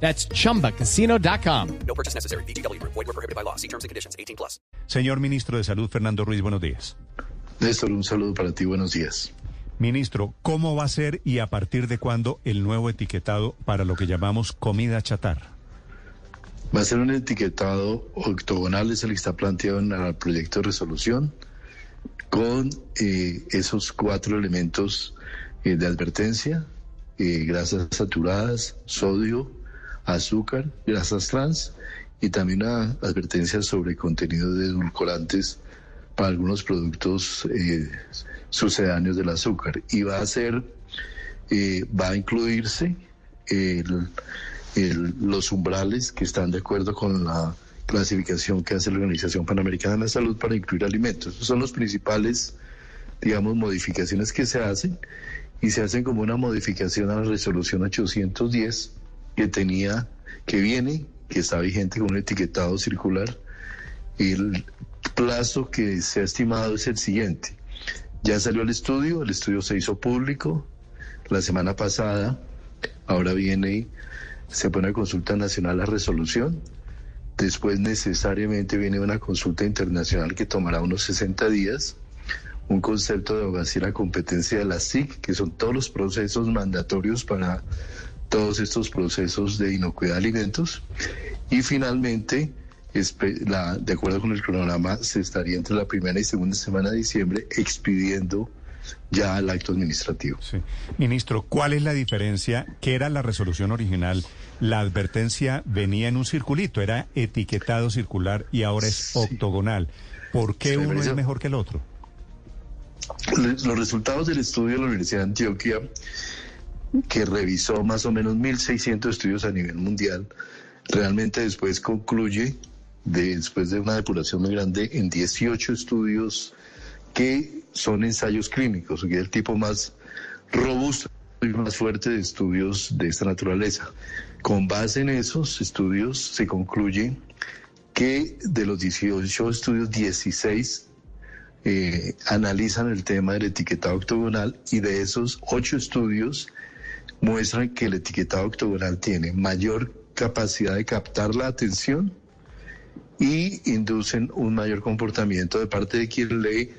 That's chumbacasino.com. No purchase necessary. BGW. Void were prohibited by law. See terms and conditions. 18 plus. Señor Ministro de Salud, Fernando Ruiz, buenos días. Néstor, un saludo para ti, buenos días. Ministro, ¿cómo va a ser y a partir de cuándo el nuevo etiquetado para lo que llamamos comida chatarra? Va a ser un etiquetado octogonal, es el que está planteado en el proyecto de resolución, con eh, esos cuatro elementos eh, de advertencia, eh, grasas saturadas, sodio, azúcar, grasas trans y también una advertencia sobre contenido de edulcorantes para algunos productos eh, sucedáneos del azúcar. Y va a ser, eh, va a incluirse los umbrales que están de acuerdo con la clasificación que hace la Organización Panamericana de la Salud para incluir alimentos. Son los principales, digamos, modificaciones que se hacen y se hacen como una modificación a la resolución 810 que tenía, que viene, que está vigente con un etiquetado circular. El plazo que se ha estimado es el siguiente. Ya salió el estudio, el estudio se hizo público la semana pasada, ahora viene, se pone a consulta nacional la resolución, después necesariamente viene una consulta internacional que tomará unos 60 días, un concepto de abogacía la competencia de la SIC, que son todos los procesos mandatorios para todos estos procesos de inocuidad de alimentos. Y finalmente, la- de acuerdo con el cronograma, se estaría entre la primera y segunda semana de diciembre expidiendo ya el acto administrativo. Sí. Ministro, ¿cuál es la diferencia? ¿Qué era la resolución original? La advertencia venía en un circulito, era etiquetado circular y ahora es Sí. octogonal. ¿Por qué uno es mejor que el otro? Los resultados del estudio de la Universidad de Antioquia, que revisó más o menos 1.600 estudios a nivel mundial, realmente después concluye, de- después de una depuración muy grande, en 18 estudios que son ensayos clínicos, que es el tipo más robusto y más fuerte de estudios de esta naturaleza. Con base en esos estudios se concluye que de los 18 estudios, 16 eh, analizan el tema del etiquetado octogonal y de esos ocho estudios muestran que el etiquetado octogonal tiene mayor capacidad de captar la atención y inducen un mayor comportamiento de parte de quien lee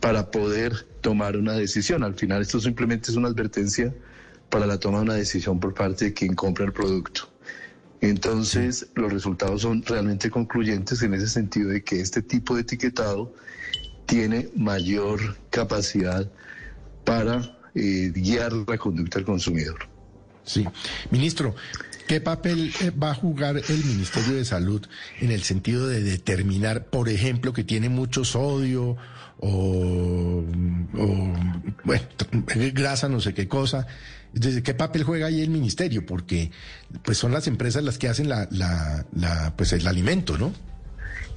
para poder tomar una decisión. Al final esto simplemente es una advertencia para la toma de una decisión por parte de quien compra el producto. Entonces, los resultados son realmente concluyentes en ese sentido de que este tipo de etiquetado tiene mayor capacidad para eh, guiar la conducta del consumidor. Sí. Ministro, ¿qué papel eh, va a jugar el Ministerio de Salud en el sentido de determinar, por ejemplo, que tiene mucho sodio o, o, bueno, grasa, no sé qué cosa? Entonces, ¿qué papel juega ahí el Ministerio? Porque pues son las empresas las que hacen la, la, la, pues el alimento, ¿no?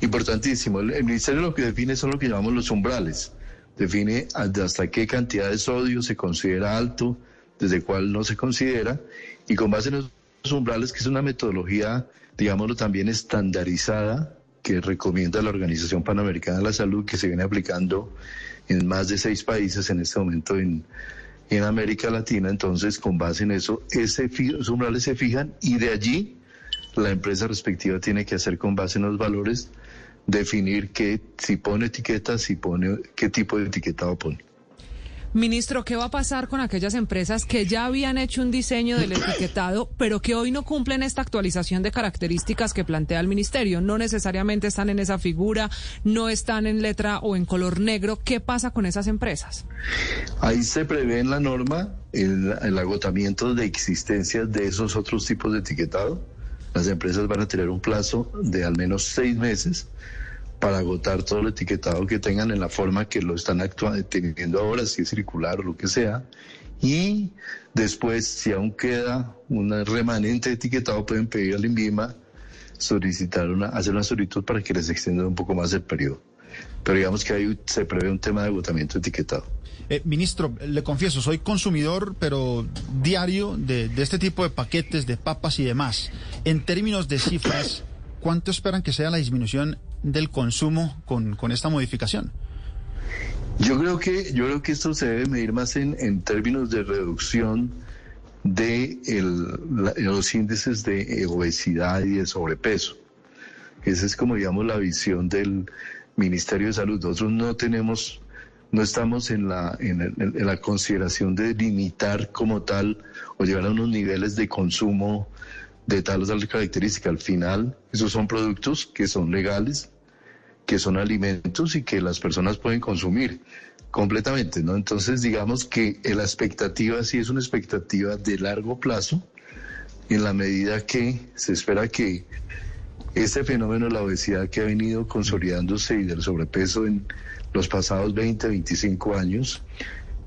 Importantísimo. El, el ministerio lo que define son lo que llamamos los umbrales. Define hasta qué cantidad de sodio se considera alto, desde cuál no se considera, y con base en esos umbrales, que es una metodología, digámoslo también estandarizada, que recomienda la Organización Panamericana de la Salud, que se viene aplicando en más de seis países en este momento en, en América Latina. Entonces, con base en eso, ese, esos umbrales se fijan y de allí la empresa respectiva tiene que hacer con base en los valores definir qué si pone etiquetas, si pone qué tipo de etiquetado pone. Ministro, ¿qué va a pasar con aquellas empresas que ya habían hecho un diseño del etiquetado, pero que hoy no cumplen esta actualización de características que plantea el Ministerio? No necesariamente están en esa figura, no están en letra o en color negro. ¿Qué pasa con esas empresas? Ahí se prevé en la norma el, el agotamiento de existencias de esos otros tipos de etiquetado. Las empresas van a tener un plazo de al menos seis meses para agotar todo el etiquetado que tengan en la forma que lo están teniendo ahora, si es circular o lo que sea. Y después, si aún queda un remanente de etiquetado, pueden pedir al INVIMA solicitar una, hacer una solicitud para que les extiendan un poco más el periodo. Pero digamos que ahí se prevé un tema de agotamiento etiquetado. Eh, ministro, le confieso, soy consumidor, pero diario de, de este tipo de paquetes de papas y demás. En términos de cifras, ¿cuánto esperan que sea la disminución del consumo con, con esta modificación? Yo creo que, yo creo que esto se debe medir más en, en términos de reducción de el, la- los índices de obesidad y de sobrepeso. Esa es como, digamos, la visión del Ministerio de Salud. Nosotros no tenemos, no estamos en la, en, la consideración de limitar como tal o llegar a unos niveles de consumo de tal o tal característica. Al final, esos son productos que son legales, que son alimentos y que las personas pueden consumir completamente, ¿no? Entonces, digamos que la expectativa sí es una expectativa de largo plazo, en la medida que se espera que este fenómeno de la obesidad que ha venido consolidándose y del sobrepeso en los pasados 20, 25 años,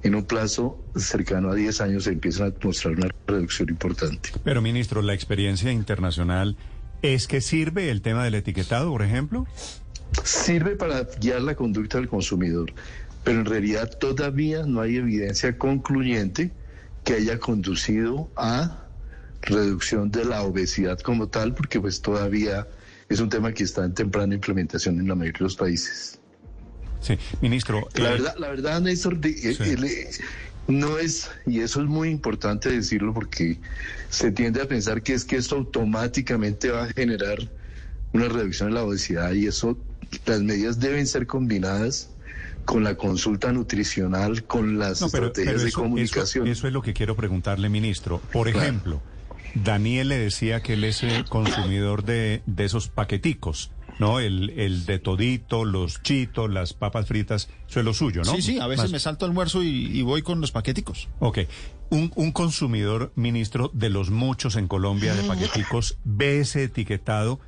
en un plazo cercano a 10 años se empiezan a mostrar una reducción importante. Pero, ministro, la experiencia internacional es que sirve el tema del etiquetado, por ejemplo. sirve para guiar la conducta del consumidor, pero en realidad todavía no hay evidencia concluyente que haya conducido a reducción de la obesidad como tal, porque pues todavía es un tema que está en temprana implementación en la mayoría de los países. Sí, ministro. La eh, verdad, la verdad, Néstor, de- eh, Sí. el, eh, no es, y eso es muy importante decirlo porque se tiende a pensar que es que esto automáticamente va a generar una reducción en la obesidad y eso, las medidas deben ser combinadas con la consulta nutricional, con las No, pero, estrategias pero de comunicación. eso- eso es lo que quiero preguntarle, ministro. Por Claro. ejemplo, Daniel le decía que él es eh, consumidor de, de esos paqueticos, ¿no? El, el de todito, los chitos, las papas fritas, eso es lo suyo, ¿no? Sí, sí, a veces Más- me salto almuerzo y, y voy con los paqueticos. Ok. Un, un consumidor, ministro, de los muchos en Colombia de paqueticos, ve ese etiquetado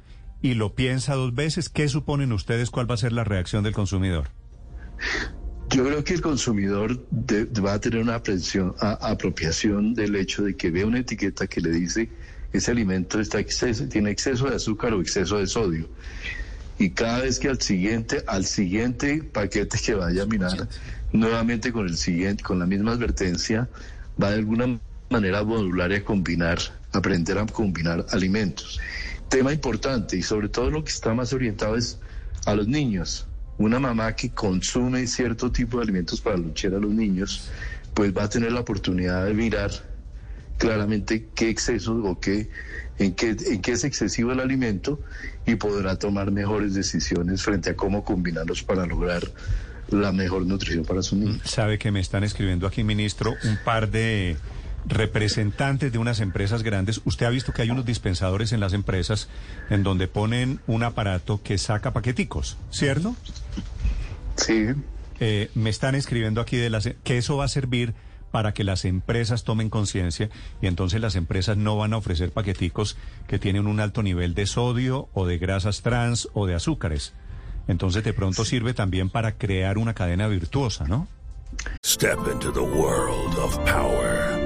y lo piensa dos veces. ¿Qué suponen ustedes? ¿Cuál va a ser la reacción del consumidor? Yo creo que el consumidor de- va a tener una a- apropiación del hecho de que ve una etiqueta que le dice ese alimento está exceso, tiene exceso de azúcar o exceso de sodio. Y cada vez que al siguiente, al siguiente paquete que vaya a mirar, nuevamente con el siguiente, con la misma advertencia, va de alguna manera a modular y a combinar, aprender a combinar alimentos. Tema importante y sobre todo lo que está más orientado es a los niños. Una mamá que consume cierto tipo de alimentos para luchar a los niños, pues va a tener la oportunidad de mirar claramente qué exceso o qué, en qué, en qué es excesivo el alimento y podrá tomar mejores decisiones frente a cómo combinarlos para lograr la mejor nutrición para su niño. Sabe que me están escribiendo aquí, ministro, un par de representantes de unas empresas grandes. Usted ha visto que hay unos dispensadores en las empresas en donde ponen un aparato que saca paqueticos, ¿cierto? Sí, Eh, me están escribiendo aquí de las, que eso va a servir para que las empresas tomen conciencia y entonces las empresas no van a ofrecer paqueticos que tienen un alto nivel de sodio o de grasas trans o de azúcares. Entonces de pronto sirve también para crear una cadena virtuosa, ¿no? Step into the world of power,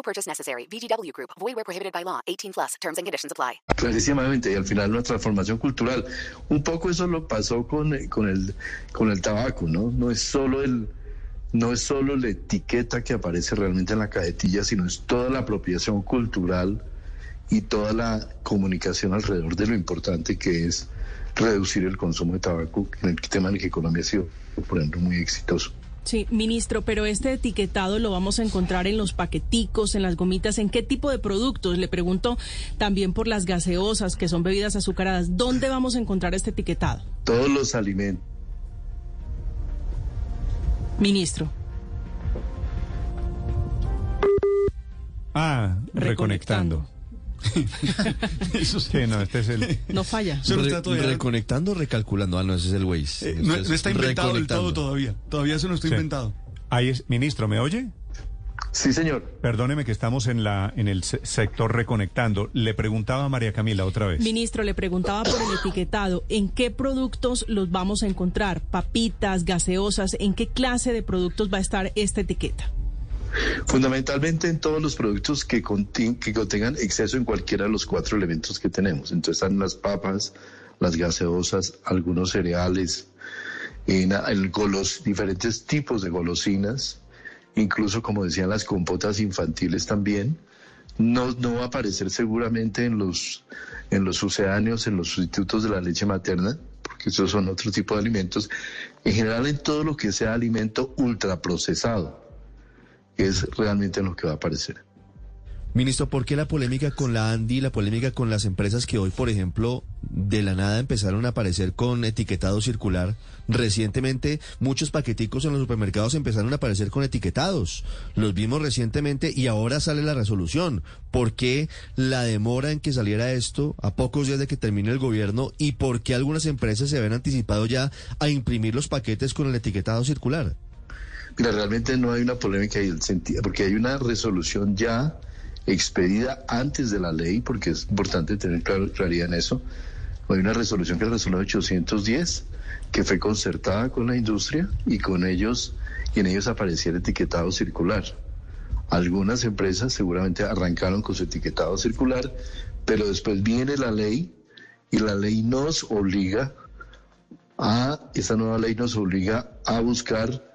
No purchase necessary. VGW Group. Void where prohibited by law. 18 plus. Terms and conditions apply. clarísimamente y al final una transformación cultural. Un poco eso lo pasó con, con, el, con el tabaco, ¿no? No es solo el no es solo la etiqueta que aparece realmente en la cajetilla, sino es toda la apropiación cultural y toda la comunicación alrededor de lo importante que es reducir el consumo de tabaco, en el tema en el que Colombia ha sido, por ejemplo, muy exitoso. Sí, ministro, pero este etiquetado lo vamos a encontrar en los paqueticos, en las gomitas, ¿en qué tipo de productos? Le pregunto también por las gaseosas, que son bebidas azucaradas. ¿Dónde vamos a encontrar este etiquetado? Todos los alimentos Ministro. Ah, Reconectando. reconectando. Eso sí, no, este es el... No falla. Se lo está todavía- reconectando o recalculando. Ah, no, ese es el Waze. Eh, no, es no está inventado del todo todavía. Todavía eso no está Sí. inventado. Ahí es, ministro, ¿me oye? Sí, señor. Perdóneme que estamos en la en el se- sector reconectando. Le preguntaba a María Camila otra vez. Ministro, le preguntaba por el etiquetado. ¿En qué productos los vamos a encontrar? Papitas, gaseosas. ¿En qué clase de productos va a estar esta etiqueta? Fundamentalmente en todos los productos que, contengan exceso en cualquiera de los cuatro elementos que tenemos. Entonces están las papas, las gaseosas, algunos cereales, en, golos, diferentes tipos de golosinas, incluso como decían las compotas infantiles también. No, no va a aparecer seguramente en los, en los sucedáneos, en los sustitutos de la leche materna, porque esos son otro tipo de alimentos. En general en todo lo que sea alimento ultraprocesado es realmente lo que va a aparecer. Ministro, ¿por qué la polémica con la Andy, la polémica con las empresas que hoy, por ejemplo, de la nada empezaron a aparecer con etiquetado circular? Recientemente, muchos paqueticos en los supermercados empezaron a aparecer con etiquetados. Los vimos recientemente y ahora sale la resolución. ¿Por qué la demora en que saliera esto a pocos días de que termine el gobierno y por qué algunas empresas se habían anticipado ya a imprimir los paquetes con el etiquetado circular? Mira, realmente no hay una polémica ahí, el sentido, porque hay una resolución ya expedida antes de la ley, porque es importante tener clar- claridad en eso. Hay una resolución que es la resolución 810, que fue concertada con la industria y con ellos, y en ellos aparecía el etiquetado circular. Algunas empresas seguramente arrancaron con su etiquetado circular, pero después viene la ley y la ley nos obliga a, esta nueva ley nos obliga a buscar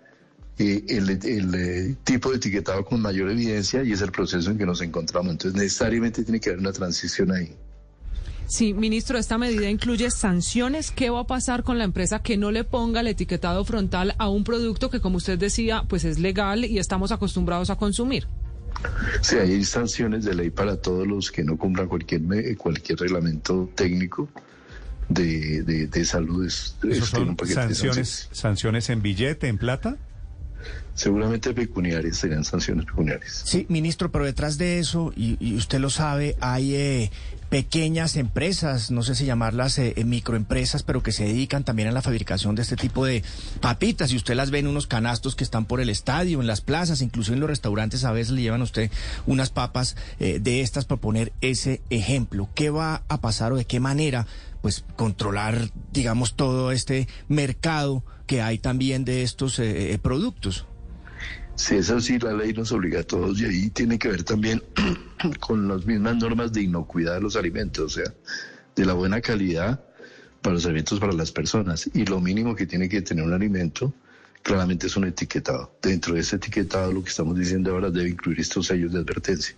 eh, el, el, eh, tipo de etiquetado con mayor evidencia y es el proceso en que nos encontramos. Entonces necesariamente tiene que haber una transición ahí. Sí, ministro, esta medida incluye sanciones. ¿Qué va a pasar con la empresa que no le ponga el etiquetado frontal a un producto que, como usted decía, pues es legal y estamos acostumbrados a consumir? Sí, hay sanciones de ley para todos los que no cumplan cualquier me- cualquier reglamento técnico de, de, de salud. Es- ¿Esos es- tiene son sanciones, sanciones en billete, en plata? Seguramente pecuniarias serían sanciones pecuniarias. Sí, ministro, pero detrás de eso, y, usted lo sabe, hay eh, pequeñas empresas, no sé si llamarlas eh, eh, microempresas, pero que se dedican también a la fabricación de este tipo de papitas. Y usted las ve en unos canastos que están por el estadio, en las plazas, incluso en los restaurantes a veces le llevan a usted unas papas eh, de estas por poner ese ejemplo. ¿Qué va a pasar o de qué manera? pues controlar, digamos, todo este mercado que hay también de estos eh, eh, productos. Sí, eso sí, la ley nos obliga a todos y ahí tiene que ver también con las mismas normas de inocuidad de los alimentos, o sea, de la buena calidad para los alimentos para las personas. Y lo mínimo que tiene que tener un alimento claramente es un etiquetado. Dentro de ese etiquetado lo que estamos diciendo ahora debe incluir estos sellos de advertencia.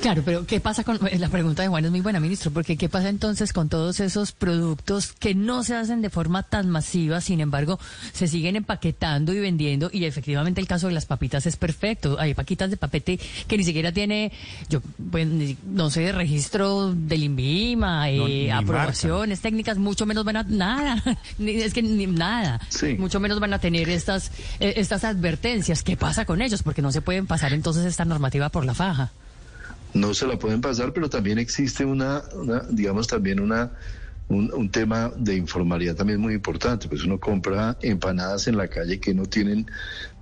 Claro, pero ¿qué pasa con la pregunta de Juan es muy buena, ministro, porque qué pasa entonces con todos esos productos que no se hacen de forma tan masiva, sin embargo, se siguen empaquetando y vendiendo y efectivamente el caso de las papitas es perfecto. Hay paquitas de papete que ni siquiera tiene yo pues, ni- no sé, registro del INVIMA, eh, aprobaciones técnicas, mucho menos van a nada. Ni- es que ni nada. Sí. Mucho menos van a tener estas eh, estas advertencias. ¿Qué pasa con ellos? Porque no se pueden pasar entonces esta normativa por la faja. No se la pueden pasar, pero también existe una, una, digamos, también una, un, un tema de informalidad también muy importante, pues uno compra empanadas en la calle que no tienen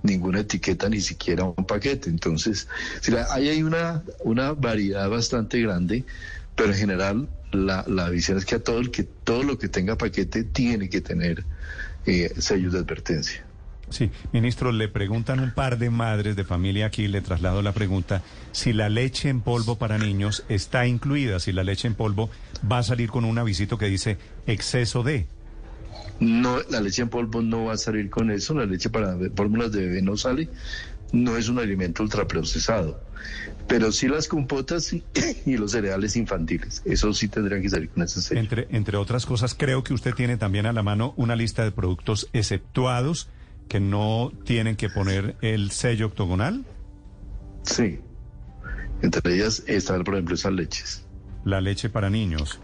ninguna etiqueta, ni siquiera un paquete. Entonces, ahí hay una, una variedad bastante grande, pero en general la, la visión es que a todo el que todo lo que tenga paquete tiene que tener eh, sellos de advertencia. Sí, ministro, le preguntan un par de madres de familia aquí, le traslado la pregunta, si la leche en polvo para niños está incluida, si la leche en polvo va a salir con un avisito que dice exceso de. No, la leche en polvo no va a salir con eso, la leche para fórmulas de bebé no sale, no es un alimento ultraprocesado, pero sí las compotas y, y los cereales infantiles, eso sí tendrían que salir con ese sello. Entre, entre otras cosas, creo que usted tiene también a la mano una lista de productos exceptuados que no tienen que poner el sello octogonal. Sí, entre ellas están, por ejemplo, esas leches. La leche para niños.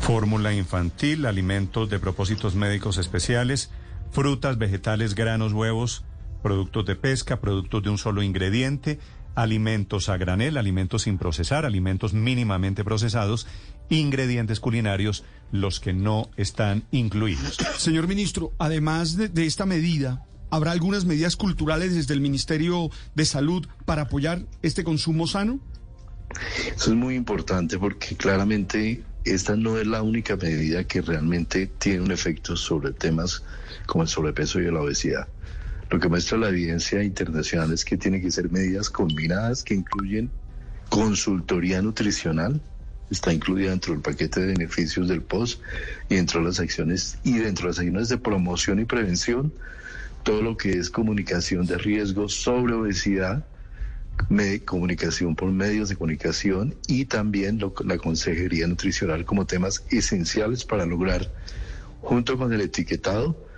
Fórmula infantil, alimentos de propósitos médicos especiales, frutas, vegetales, granos, huevos, productos de pesca, productos de un solo ingrediente, alimentos a granel, alimentos sin procesar, alimentos mínimamente procesados, ingredientes culinarios, los que no están incluidos. Señor ministro, además de, de esta medida, ¿habrá algunas medidas culturales desde el Ministerio de Salud para apoyar este consumo sano? Eso es muy importante porque claramente esta no es la única medida que realmente tiene un efecto sobre temas como el sobrepeso y la obesidad. Lo que muestra la evidencia internacional es que tienen que ser medidas combinadas que incluyen consultoría nutricional, está incluida dentro del paquete de beneficios del POS y dentro de las acciones y dentro de las acciones de promoción y prevención, todo lo que es comunicación de riesgos sobre obesidad, me- comunicación por medios de comunicación y también lo- la consejería nutricional como temas esenciales para lograr, junto con el etiquetado,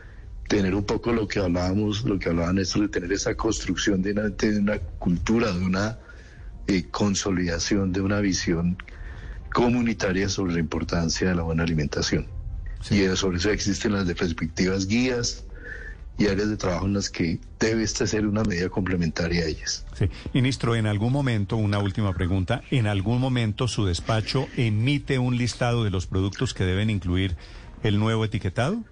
tener un poco lo que hablábamos, lo que hablaba Néstor, de tener esa construcción de una, de una cultura, de una eh, consolidación, de una visión comunitaria sobre la importancia de la buena alimentación. Y eh, sobre eso existen las respectivas guías y áreas de trabajo en las que debe esta ser una medida complementaria a ellas. Sí. Ministro, en algún momento, una última pregunta, ¿en algún momento su despacho emite un listado de los productos que deben incluir el nuevo etiquetado?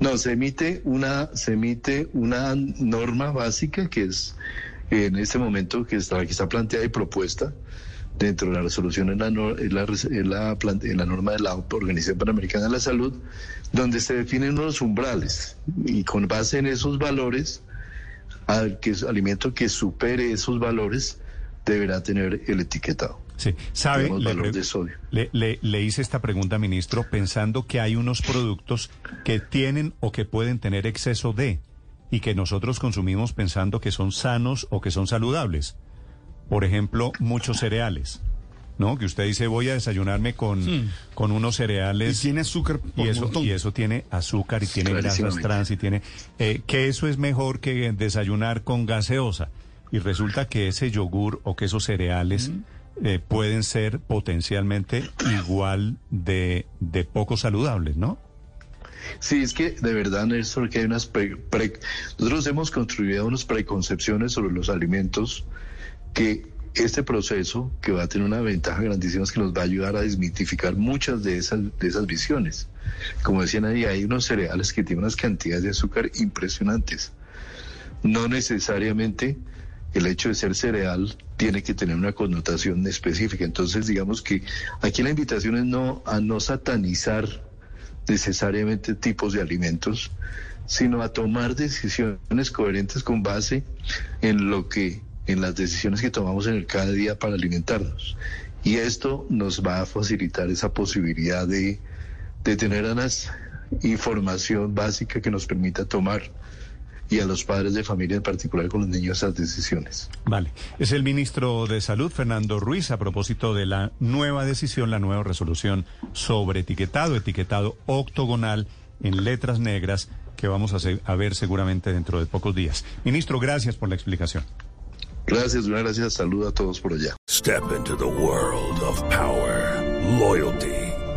No, se emite una, se emite una norma básica que es en este momento que está, que está planteada y propuesta dentro de la resolución en la, en en la, en la norma de la Organización Panamericana de la Salud, donde se definen unos umbrales y con base en esos valores, al que alimento que supere esos valores deberá tener el etiquetado. Sí, sabe, le, valor pre- de sodio. le- le- le hice esta pregunta, ministro, pensando que hay unos productos que tienen o que pueden tener exceso de y que nosotros consumimos pensando que son sanos o que son saludables. Por ejemplo, muchos cereales. ¿No? Que usted dice, voy a desayunarme con, Sí. con unos cereales. Y tiene azúcar por y eso, y eso tiene azúcar y tiene grasas trans y tiene... eh, que eso es mejor que desayunar con gaseosa. Y resulta que ese yogur o que esos cereales eh, pueden ser potencialmente igual de, de poco saludables, ¿no? Sí, es que de verdad, Néstor, que hay unas pre- pre- nosotros hemos construido unas preconcepciones sobre los alimentos que este proceso, que va a tener una ventaja grandísima, es que nos va a ayudar a desmitificar muchas de esas, de esas visiones. Como decían ahí, hay unos cereales que tienen unas cantidades de azúcar impresionantes. No necesariamente el hecho de ser cereal tiene que tener una connotación específica. Entonces, digamos que aquí la invitación es no a no satanizar necesariamente tipos de alimentos, sino a tomar decisiones coherentes con base en lo que en las decisiones que tomamos en el cada día para alimentarnos. Y esto nos va a facilitar esa posibilidad de, de tener una información básica que nos permita tomar y a los padres de familia en particular con los niños esas decisiones. Vale. Es el ministro de Salud, Fernando Ruiz, a propósito de la nueva decisión, la nueva resolución sobre etiquetado, etiquetado octogonal en letras negras que vamos a, a ver seguramente dentro de pocos días. Ministro, gracias por la explicación. Gracias, una gracias, salud a todos por allá. Step into the world of power, loyalty,